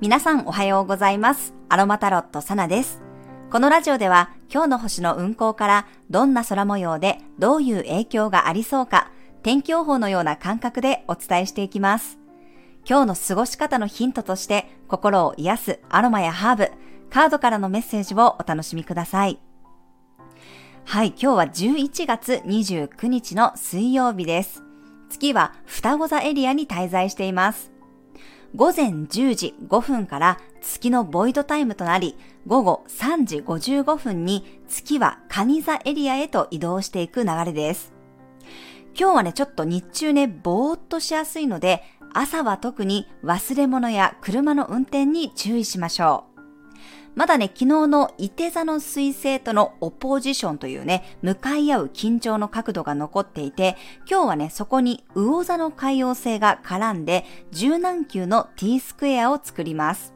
皆さんおはようございます。アロマタロットサナです。このラジオでは今日の星の運行からどんな空模様でどういう影響がありそうか、天気予報のような感覚でお伝えしていきます。今日の過ごし方のヒントとして心を癒すアロマやハーブ、カードからのメッセージをお楽しみください。はい、今日は11月29日の水曜日です。月は双子座エリアに滞在しています。午前10時5分から月のボイドタイムとなり、午後3時55分に月はカニ座エリアへと移動していく流れです。今日はね、ちょっと日中ね、ぼーっとしやすいので、朝は特に忘れ物や車の運転に注意しましょう。まだね、昨日の伊手座の水星とのオポジションというね、向かい合う緊張の角度が残っていて、今日はね、そこに魚座の海洋星が絡んで、柔軟球の t スクエアを作ります。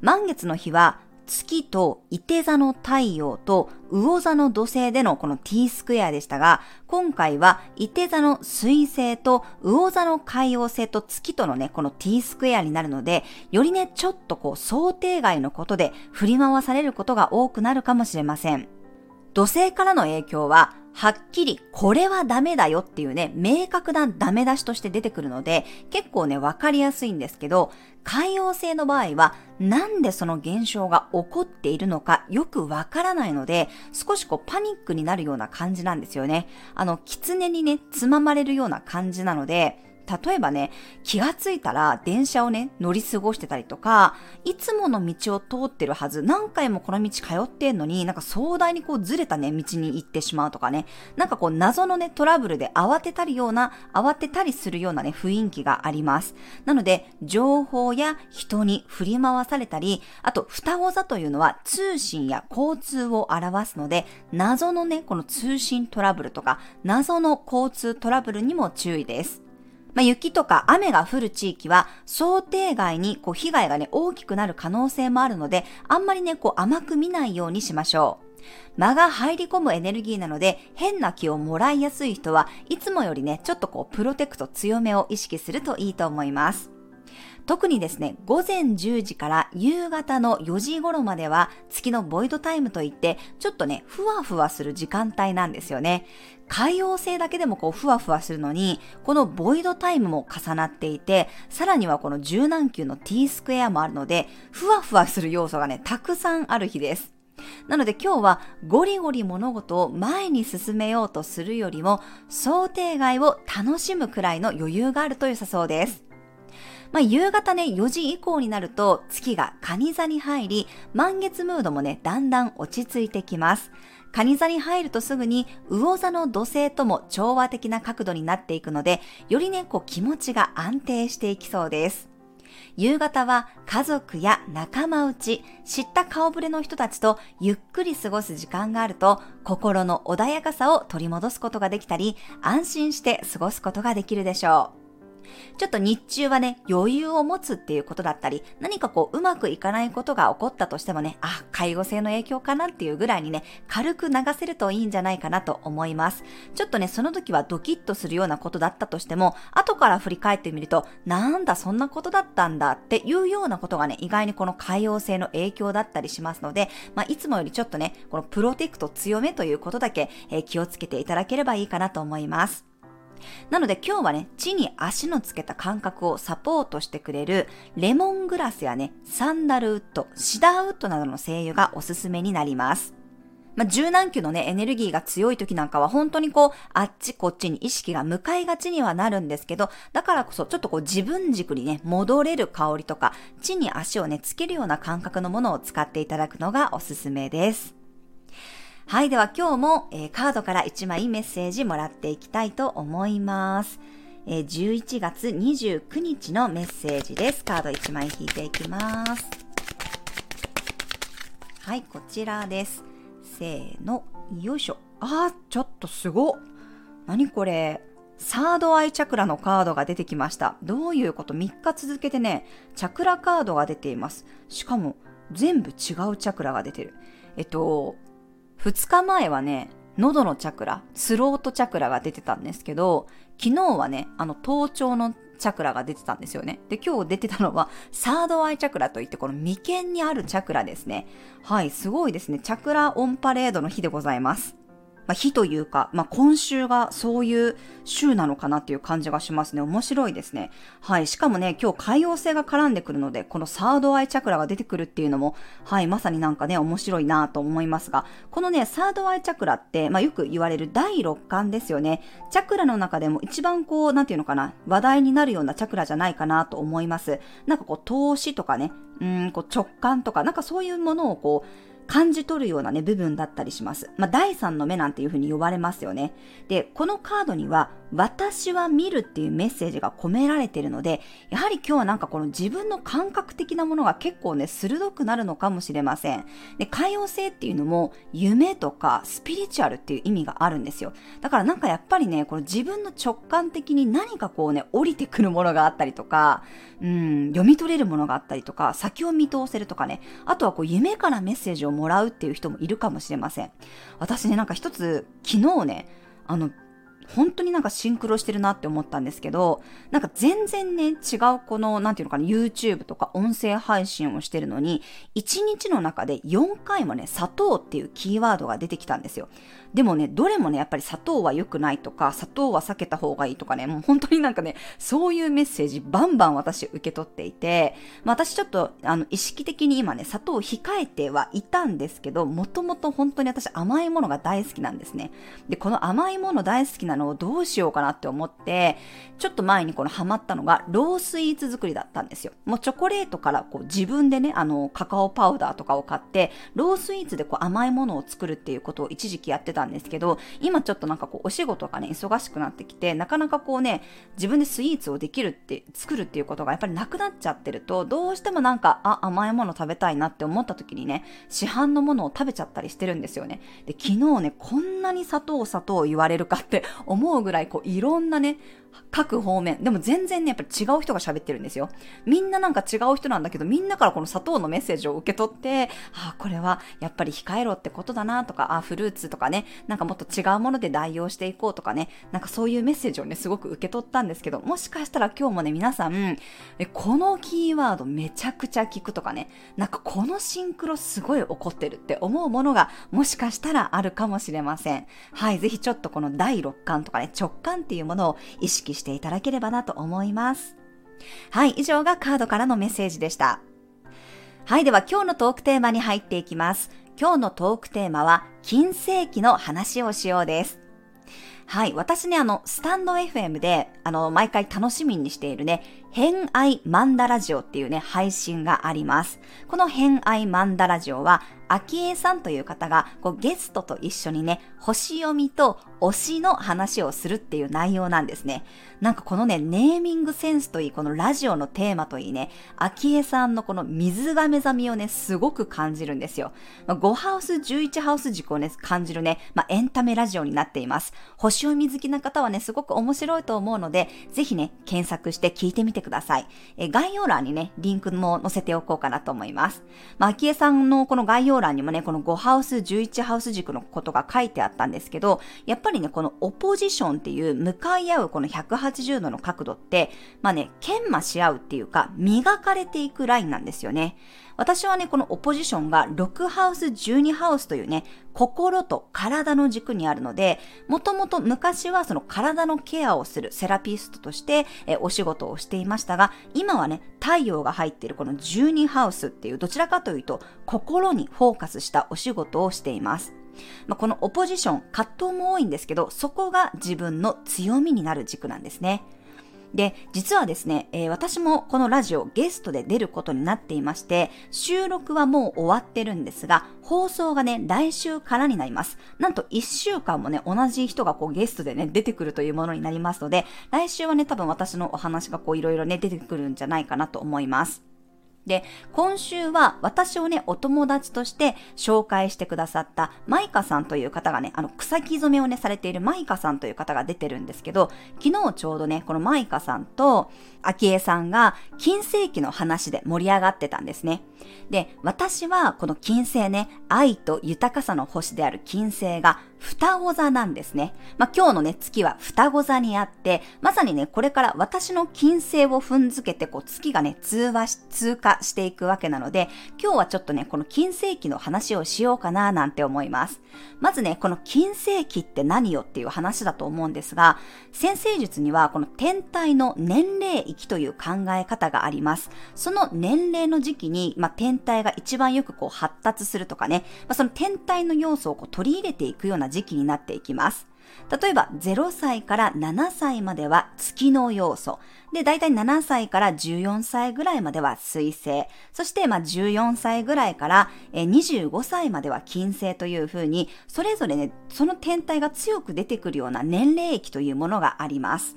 満月の日は、月と伊手座の太陽と魚座の土星でのこの t スクエアでしたが、今回は伊手座の水星と魚座の海洋星と月とのね、この t スクエアになるので、よりね、ちょっとこう想定外のことで振り回されることが多くなるかもしれません。土星からの影響は、はっきりこれはダメだよっていうね、明確なダメ出しとして出てくるので、結構ね、わかりやすいんですけど、海洋性の場合は、なんでその現象が起こっているのかよくわからないので、少しこうパニックになるような感じなんですよね。あの、狐にね、つままれるような感じなので、例えばね、気がついたら電車をね、乗り過ごしてたりとか、いつもの道を通ってるはず、何回もこの道通ってんのに、なんか壮大にこうずれたね、道に行ってしまうとかね、なんかこう謎のね、トラブルで慌てたりような、慌てたりするようなね、雰囲気があります。なので、情報や人に振り回されたり、あと、双子座というのは通信や交通を表すので、謎のね、この通信トラブルとか、謎の交通トラブルにも注意です。まあ、雪とか雨が降る地域は想定外にこう被害がね大きくなる可能性もあるのであんまりねこう甘く見ないようにしましょう。間が入り込むエネルギーなので変な気をもらいやすい人はいつもよりねちょっとこうプロテクト強めを意識するといいと思います。特にですね、午前10時から夕方の4時頃までは月のボイドタイムといって、ちょっとね、ふわふわする時間帯なんですよね。海洋性だけでもこうふわふわするのに、このボイドタイムも重なっていて、さらにはこの柔軟球の t スクエアもあるので、ふわふわする要素がね、たくさんある日です。なので今日はゴリゴリ物事を前に進めようとするよりも想定外を楽しむくらいの余裕があると良さそうです。まあ、夕方ね、4時以降になると月が蟹座に入り、満月ムードもね、だんだん落ち着いてきます。蟹座に入るとすぐに魚座の土星とも調和的な角度になっていくので、よりね、こう気持ちが安定していきそうです。夕方は家族や仲間内、知った顔ぶれの人たちとゆっくり過ごす時間があると、心の穏やかさを取り戻すことができたり、安心して過ごすことができるでしょう。ちょっと日中はね、余裕を持つっていうことだったり、何かこう、うまくいかないことが起こったとしてもね、あ、介護性の影響かなっていうぐらいにね、軽く流せるといいんじゃないかなと思います。ちょっとね、その時はドキッとするようなことだったとしても、後から振り返ってみると、なんだ、そんなことだったんだっていうようなことがね、意外にこの海洋性の影響だったりしますので、まあ、いつもよりちょっとね、このプロテクト強めということだけ、えー気をつけていただければいいかなと思います。なので今日はね、地に足のつけた感覚をサポートしてくれるレモングラスやね、サンダルウッド、シダーウッドなどの精油がおすすめになります。まあ、柔軟球のね、エネルギーが強い時なんかは本当にこう、あっちこっちに意識が向かいがちにはなるんですけど、だからこそちょっとこう自分軸にね、戻れる香りとか、地に足をね、つけるような感覚のものを使っていただくのがおすすめです。はい。では今日も、えーカードから1枚メッセージもらっていきたいと思います。えー11月29日のメッセージです。カード1枚引いていきます。はい、こちらです。せーの、よいしょ。あー、ちょっとすごっ。何これ。サードアイチャクラのカードが出てきました。どういうこと ?3 日続けてね、チャクラカードが出ています。しかも、全部違うチャクラが出てる。えっと、2日前はね、喉のチャクラ、スロートチャクラが出てたんですけど、昨日はね、あの頭頂のチャクラが出てたんですよね。で、今日出てたのはサードアイチャクラといってこの眉間にあるチャクラですね。はい、すごいですね。チャクラオンパレードの日でございます。まあ、日というか、まあ、今週がそういう週なのかなっていう感じがしますね。面白いですね。はい。しかもね、今日海洋星が絡んでくるので、このサードアイチャクラが出てくるっていうのも、はい、まさになんかね、面白いなと思いますが、このね、サードアイチャクラって、まあ、よく言われる第六感ですよね。チャクラの中でも一番こう、なんていうのかな、話題になるようなチャクラじゃないかなと思います。なんかこう、投資とかね、うん、こう直感とか、なんかそういうものをこう、感じ取るようなね、部分だったりします。まあ、第三の目なんていうふうに呼ばれますよね。で、このカードには、私は見るっていうメッセージが込められているので、やはり今日はなんかこの自分の感覚的なものが結構ね、鋭くなるのかもしれません。で、海洋性っていうのも、夢とかスピリチュアルっていう意味があるんですよ。だからなんかやっぱりね、この自分の直感的に何かこうね、降りてくるものがあったりとか、うん、読み取れるものがあったりとか、先を見通せるとかね、あとはこう夢からメッセージをもらうっていう人もいるかもしれません。私ね、なんか一つ、昨日ね、あの、本当になんかシンクロしてるなって思ったんですけど、なんか全然ね、違うこの、なんていうのかな、YouTube とか音声配信をしてるのに、1日の中で4回もね、砂糖っていうキーワードが出てきたんですよ。でもね、どれもね、やっぱり砂糖は良くないとか、砂糖は避けた方がいいとかね、もう本当になんかね、そういうメッセージバンバン私受け取っていて、まあ、私ちょっと、あの、意識的に今ね、砂糖を控えてはいたんですけど、もともと本当に私甘いものが大好きなんですね。で、この甘いもの大好きなのをどうしようかなって思って、ちょっと前にこのハマったのが、ロースイーツ作りだったんですよ。もうチョコレートからこう自分でね、あの、カカオパウダーとかを買って、ロースイーツでこう甘いものを作るっていうことを一時期やってたんですけど、今ちょっとなんかこうお仕事がね、忙しくなってきて、なかなかこうね、自分でスイーツをできるって、作るっていうことがやっぱりなくなっちゃってると、どうしてもなんか、あ、甘いもの食べたいなって思った時にね、市販のものを食べちゃったりしてるんですよね。で、昨日ね、こんなに砂糖砂糖言われるかって思うぐらい、こういろんなね、各方面。でも全然ね、やっぱり違う人が喋ってるんですよ。みんななんか違う人なんだけど、みんなからこの砂糖のメッセージを受け取って、ああ、これはやっぱり控えろってことだなとか、ああ、フルーツとかね、なんかもっと違うもので代用していこうとかね、なんかそういうメッセージをね、すごく受け取ったんですけど、もしかしたら今日もね、皆さん、えこのキーワードめちゃくちゃ聞くとかね、なんかこのシンクロすごい起こってるって思うものがもしかしたらあるかもしれません。はい、ぜひちょっとこの第六感とかね、直感っていうものを意識識していただければなと思います。はい、以上がカードからのメッセージでした。はい、では今日のトークテーマに入っていきます。今日のトークテーマは、金世紀の話をしようです。はい。私ね、あの、スタンド FM で、あの、毎回楽しみにしているね、偏愛マンダラジオっていうね、配信があります。この偏愛マンダラジオは、秋江さんという方がこうゲストと一緒にね、星読みと推しの話をするっていう内容なんですね。なんかこのね、ネーミングセンスといい、このラジオのテーマといいね、秋江さんのこの水が目覚みをね、すごく感じるんですよ。まあ、5ハウス、11ハウス軸をね、感じるね、まあ、エンタメラジオになっています。星読み好きな方はね、すごく面白いと思うので、ぜひね、検索して聞いてみてください。え概要欄にね、リンクも載せておこうかなと思います。まあ、秋江さんのこの概要要欄にもね、この5ハウス、11ハウス軸のことが書いてあったんですけど、やっぱりね、このオポジションっていう向かい合うこの180度の角度って、まあね、研磨し合うっていうか、磨かれていくラインなんですよね。私はね、このオポジションが6ハウス、12ハウスというね、心と体の軸にあるので、もともと昔はその体のケアをするセラピストとしてえお仕事をしていましたが、今はね、太陽が入っているこの12ハウスっていうどちらかというと心にフォーカスしたお仕事をしています。まあ、このオポジション、葛藤も多いんですけど、そこが自分の強みになる軸なんですね。で、実はですね、えー、私もこのラジオゲストで出ることになっていまして、収録はもう終わってるんですが、放送がね、来週からになります。なんと1週間もね、同じ人がこうゲストでね、出てくるというものになりますので、来週はね、多分私のお話がこういろいろね、出てくるんじゃないかなと思います。で、今週は私をね、お友達として紹介してくださったマイカさんという方がね、あの、草木染めをね、されているマイカさんという方が出てるんですけど、昨日ちょうどね、このマイカさんと、アキエさんが金星期の話で盛り上がってたんですね。で、私はこの金星ね、愛と豊かさの星である金星が双子座なんですね。まあ、今日のね、月は双子座にあって、まさにね、これから私の金星を踏んづけて、こう、月がね、通話し、通過していくわけなので、今日はちょっとね、この金星期の話をしようかな、なんて思います。まずね、この金星期って何よっていう話だと思うんですが、先生術には、この天体の年齢域という考え方があります。その年齢の時期に、まあ、天体が一番よくこう発達するとかね、まあ、その天体の要素をこう取り入れていくような時期になっていきます。例えば0歳から7歳までは月の要素。で、だいたい7歳から14歳ぐらいまでは水星。そして、まあ、14歳ぐらいから25歳までは金星というふうに、それぞれね、その天体が強く出てくるような年齢域というものがあります。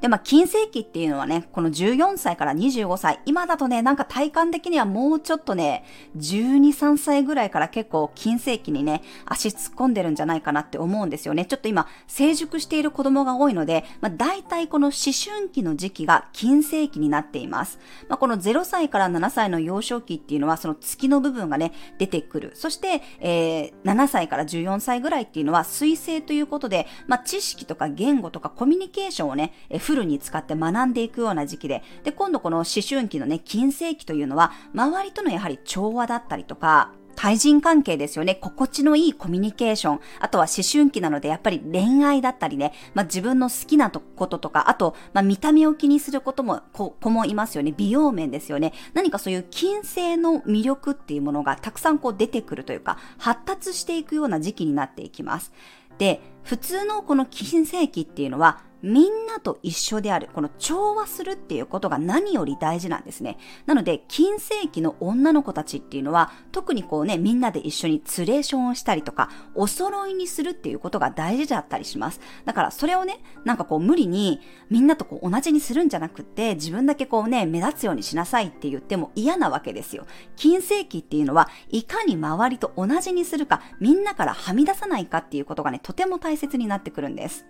で、まあ、金世紀っていうのはね、この14歳から25歳、今だとね、なんか体感的にはもうちょっとね、12、3歳ぐらいから結構金世紀にね、足突っ込んでるんじゃないかなって思うんですよね。ちょっと今、成熟している子供が多いので、まあ、大体この思春期の時期が金世紀になっています。まあ、この0歳から7歳の幼少期っていうのは、その月の部分がね、出てくる。そして、えー、7歳から14歳ぐらいっていうのは、水星ということで、まあ、知識とか言語とかコミュニケーションをね、フルに使って学んでいくような時期で、で、今度この思春期のね、金星期というのは、周りとのやはり調和だったりとか、対人関係ですよね。心地のいいコミュニケーション。あとは思春期なのでやっぱり恋愛だったりね。まあ、自分の好きなこととか、あと、まあ、見た目を気にすることも、子もいますよね。美容面ですよね。何かそういう金星の魅力っていうものがたくさんこう出てくるというか、発達していくような時期になっていきます。で、普通のこの金星期っていうのは、みんなと一緒である、この調和するっていうことが何より大事なんですね。なので、金世紀の女の子たちっていうのは、特にこうね、みんなで一緒にツレーションをしたりとか、お揃いにするっていうことが大事だったりします。だから、それをね、なんかこう無理に、みんなとこう同じにするんじゃなくって、自分だけこうね、目立つようにしなさいって言っても嫌なわけですよ。金世紀っていうのは、いかに周りと同じにするか、みんなからはみ出さないかっていうことがね、とても大切になってくるんです。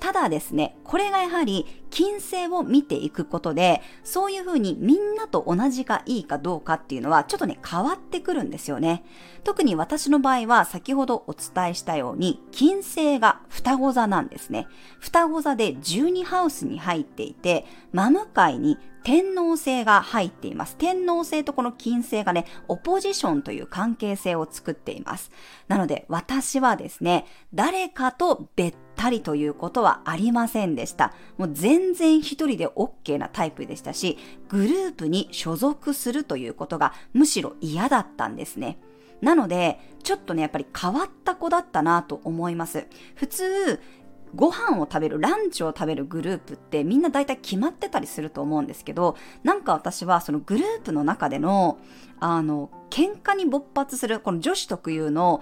ただですね、これがやはり金星を見ていくことで、そういうふうにみんなと同じがいいかどうかっていうのはちょっとね、変わってくるんですよね。特に私の場合は先ほどお伝えしたように、金星が双子座なんですね。双子座で12ハウスに入っていて、真向かいに天皇星が入っています。天皇星とこの金星がね、オポジションという関係性を作っています。なので私はですね、誰かと別たりということはありませんでした。もう全然一人で OK なタイプでしたし、グループに所属するということがむしろ嫌だったんですね。なので、ちょっとね、やっぱり変わった子だったなと思います。普通、ご飯を食べる、ランチを食べるグループってみんな大体決まってたりすると思うんですけど、なんか私はそのグループの中での、あの、喧嘩に勃発する、この女子特有の、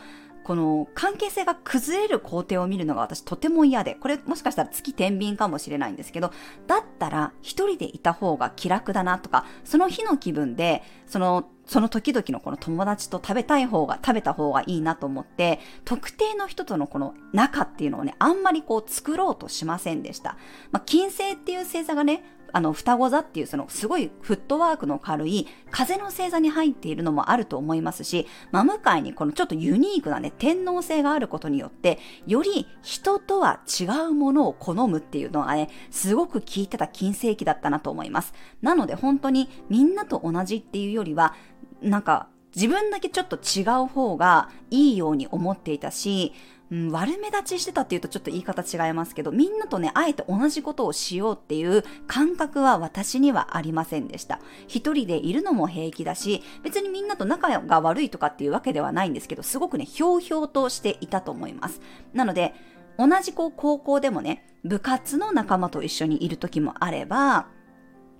この関係性が崩れる工程を見るのが私とても嫌で、これもしかしたら月天秤かもしれないんですけど、だったら一人でいた方が気楽だなとか、その日の気分で、そのその時々のこの友達と食べたい方が、食べた方がいいなと思って、特定の人とのこの仲っていうのをね、あんまりこう作ろうとしませんでした。まあ、金星っていう星座がね、あの、双子座っていうそのすごいフットワークの軽い風の星座に入っているのもあると思いますし、真向かいにこのちょっとユニークなね、天皇星があることによって、より人とは違うものを好むっていうのがね、すごく効いてた金星期だったなと思います。なので本当にみんなと同じっていうよりは、なんか自分だけちょっと違う方がいいように思っていたし、うん、悪目立ちしてたっていうとちょっと言い方違いますけど、みんなとね、あえて同じことをしようっていう感覚は私にはありませんでした。一人でいるのも平気だし、別にみんなと仲が悪いとかっていうわけではないんですけど、すごくね、ひょうひょうとしていたと思います。なので、同じこう高校でもね、部活の仲間と一緒にいる時もあれば、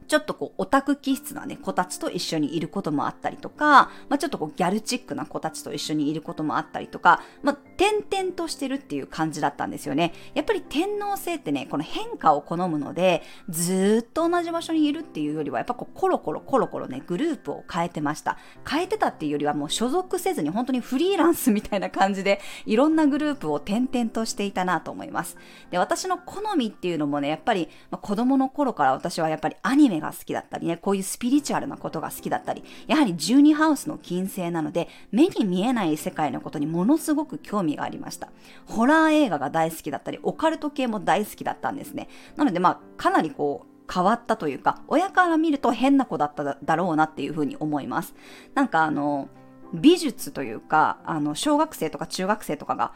ちょっとこうオタク気質なね、子たちと一緒にいることもあったりとか、まあ、ちょっとこうギャルチックな子たちと一緒にいることもあったりとか、まあ、点々としてるっていう感じだったんですよね。やっぱり天皇制ってね、この変化を好むので、ずっと同じ場所にいるっていうよりは、やっぱこうコロコロコロコロね、グループを変えてました。変えてたっていうよりはもう所属せずに本当にフリーランスみたいな感じで、いろんなグループを転々としていたなと思います。で、私の好みっていうのもね、やっぱり、まあ、子供の頃から私はやっぱりアニメが好きだったりね、こういうスピリチュアルなことが好きだったり、やはり12ハウスの金星なので、目に見えない世界のことにものすごく興味がありました。ホラー映画が大好きだったり、オカルト系も大好きだったんですね。なのでまあ、かなりこう、変わったというか、親から見ると変な子だっただろうなっていうふうに思います。なんかあの、美術というか、あの、小学生とか中学生とかが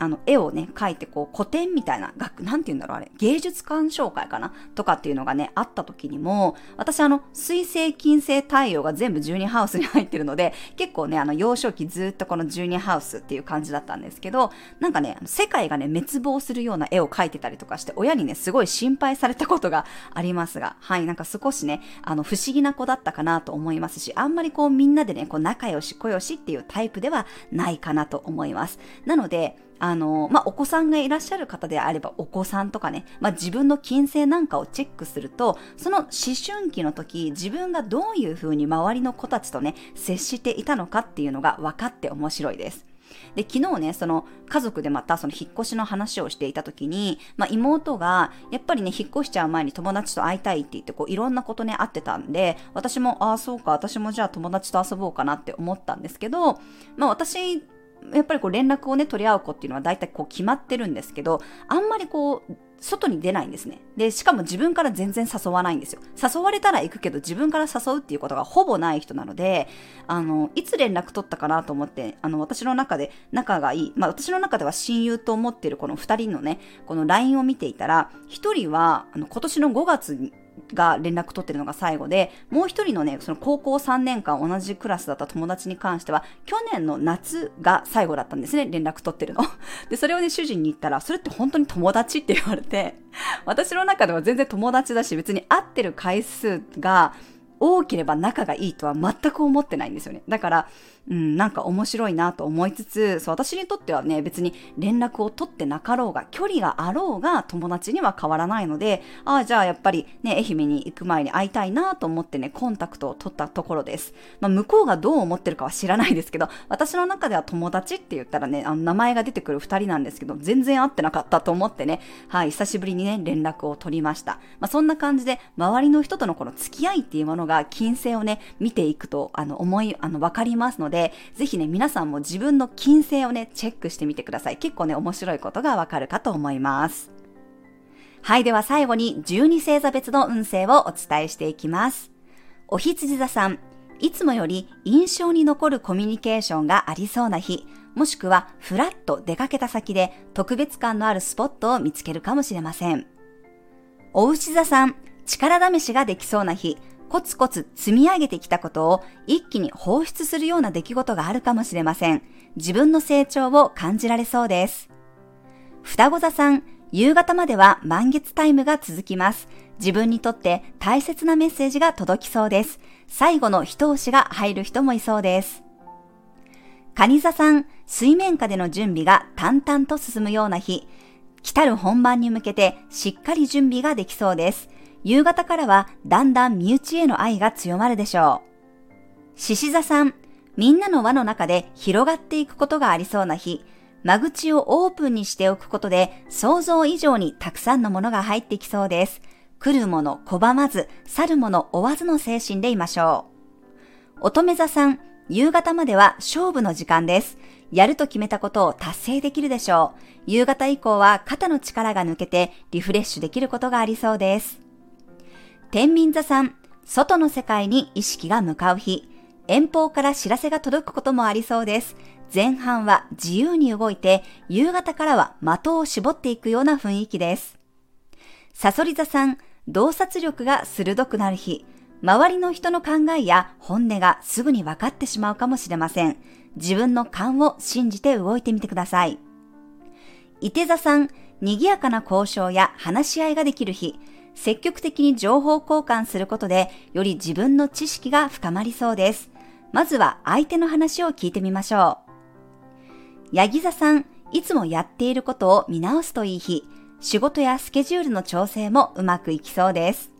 あの、絵をね、描いて、こう、古典みたいな、学、なんて言うんだろう、あれ、芸術鑑賞会かな？とかっていうのがね、あった時にも、私あの、水星、金星、太陽が全部12ハウスに入ってるので、結構ね、あの、幼少期ずっとこの12ハウスっていう感じだったんですけど、なんかね、世界がね、滅亡するような絵を描いてたりとかして、親にね、すごい心配されたことがありますが、はい、なんか少しね、あの、不思議な子だったかなと思いますし、あんまりこう、みんなでね、こう、仲良し、小良しっていうタイプではないかなと思います。なので、あの、まあ、お子さんがいらっしゃる方であれば、お子さんとかね、まあ、自分の金星なんかをチェックすると、その思春期の時、自分がどういうふうに周りの子たちとね、接していたのかっていうのが分かって面白いです。で、昨日ね、その家族でまたその引っ越しの話をしていた時に、まあ、妹が、やっぱりね、引っ越しちゃう前に友達と会いたいって言って、こう、いろんなことね、会ってたんで、私も、ああ、そうか、私もじゃあ友達と遊ぼうかなって思ったんですけど、まあ、私やっぱりこう連絡をね、取り合う子っていうのは大体こう決まってるんですけど、あんまりこう、外に出ないんですね。で、しかも自分から全然誘わないんですよ。誘われたら行くけど自分から誘うっていうことがほぼない人なので、あの、いつ連絡取ったかなと思って、あの、私の中で仲がいい、まあ私の中では親友と思ってるこの二人のね、この LINE を見ていたら、一人は、あの、今年の5月、が連絡取ってるのが最後で、もう一人のね、その高校3年間同じクラスだった友達に関しては、去年の夏が最後だったんですね、連絡取ってるの。で、それをね、主人に言ったら、それって本当に友達って言われて、私の中では全然友達だし、別に会ってる回数が多ければ仲がいいとは全く思ってないんですよね。だから、うん、なんか面白いなと思いつつ、そう、私にとってはね、別に連絡を取ってなかろうが、距離があろうが友達には変わらないので、ああ、じゃあやっぱりね、愛媛に行く前に会いたいなと思ってね、コンタクトを取ったところです。まあ、向こうがどう思ってるかは知らないですけど、私の中では友達って言ったらね、あの名前が出てくる二人なんですけど、全然会ってなかったと思ってね、はい、久しぶりにね、連絡を取りました。まあ、そんな感じで、周りの人とのこの付き合いっていうものが、金星をね、見ていくと、あの、思い、あの、わかりますのでので、ぜひね、皆さんも自分の金星をね、チェックしてみてください。結構ね、面白いことがわかるかと思います。はい、では最後に12星座別の運勢をお伝えしていきます。お羊座さん、いつもより印象に残るコミュニケーションがありそうな日、もしくはふらっと出かけた先で特別感のあるスポットを見つけるかもしれません。お牛座さん、力試しができそうな日、コツコツ積み上げてきたことを一気に放出するような出来事があるかもしれません。自分の成長を感じられそうです。双子座さん、夕方までは満月タイムが続きます。自分にとって大切なメッセージが届きそうです。最後の一押しが入る人もいそうです。蟹座さん、水面下での準備が淡々と進むような日、来たる本番に向けてしっかり準備ができそうです。夕方からはだんだん身内への愛が強まるでしょう。獅子座さん、みんなの輪の中で広がっていくことがありそうな日、間口をオープンにしておくことで想像以上にたくさんのものが入ってきそうです。来るもの拒まず、去るもの追わずの精神でいましょう。乙女座さん、夕方までは勝負の時間です。やると決めたことを達成できるでしょう。夕方以降は肩の力が抜けてリフレッシュできることがありそうです。天秤座さん、外の世界に意識が向かう日、遠方から知らせが届くこともありそうです。前半は自由に動いて、夕方からは的を絞っていくような雰囲気です。サソリ座さん、洞察力が鋭くなる日、周りの人の考えや本音がすぐに分かってしまうかもしれません。自分の勘を信じて動いてみてください。伊手座さん、賑やかな交渉や話し合いができる日、積極的に情報交換することで、より自分の知識が深まりそうです。まずは相手の話を聞いてみましょう。ヤギ座さん、いつもやっていることを見直すといい日、仕事やスケジュールの調整もうまくいきそうです。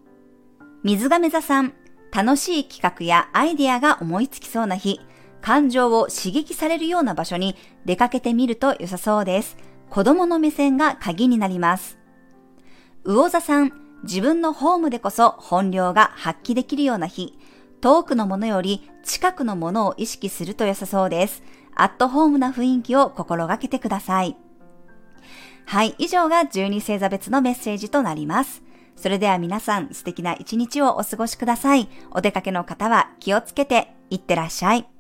水亀座さん、楽しい企画やアイデアが思いつきそうな日、感情を刺激されるような場所に出かけてみると良さそうです。子供の目線が鍵になります。魚座さん、自分のホームでこそ本領が発揮できるような日、遠くのものより近くのものを意識すると良さそうです。アットホームな雰囲気を心がけてください。はい、以上が12星座別のメッセージとなります。それでは皆さん素敵な一日をお過ごしください。お出かけの方は気をつけていってらっしゃい。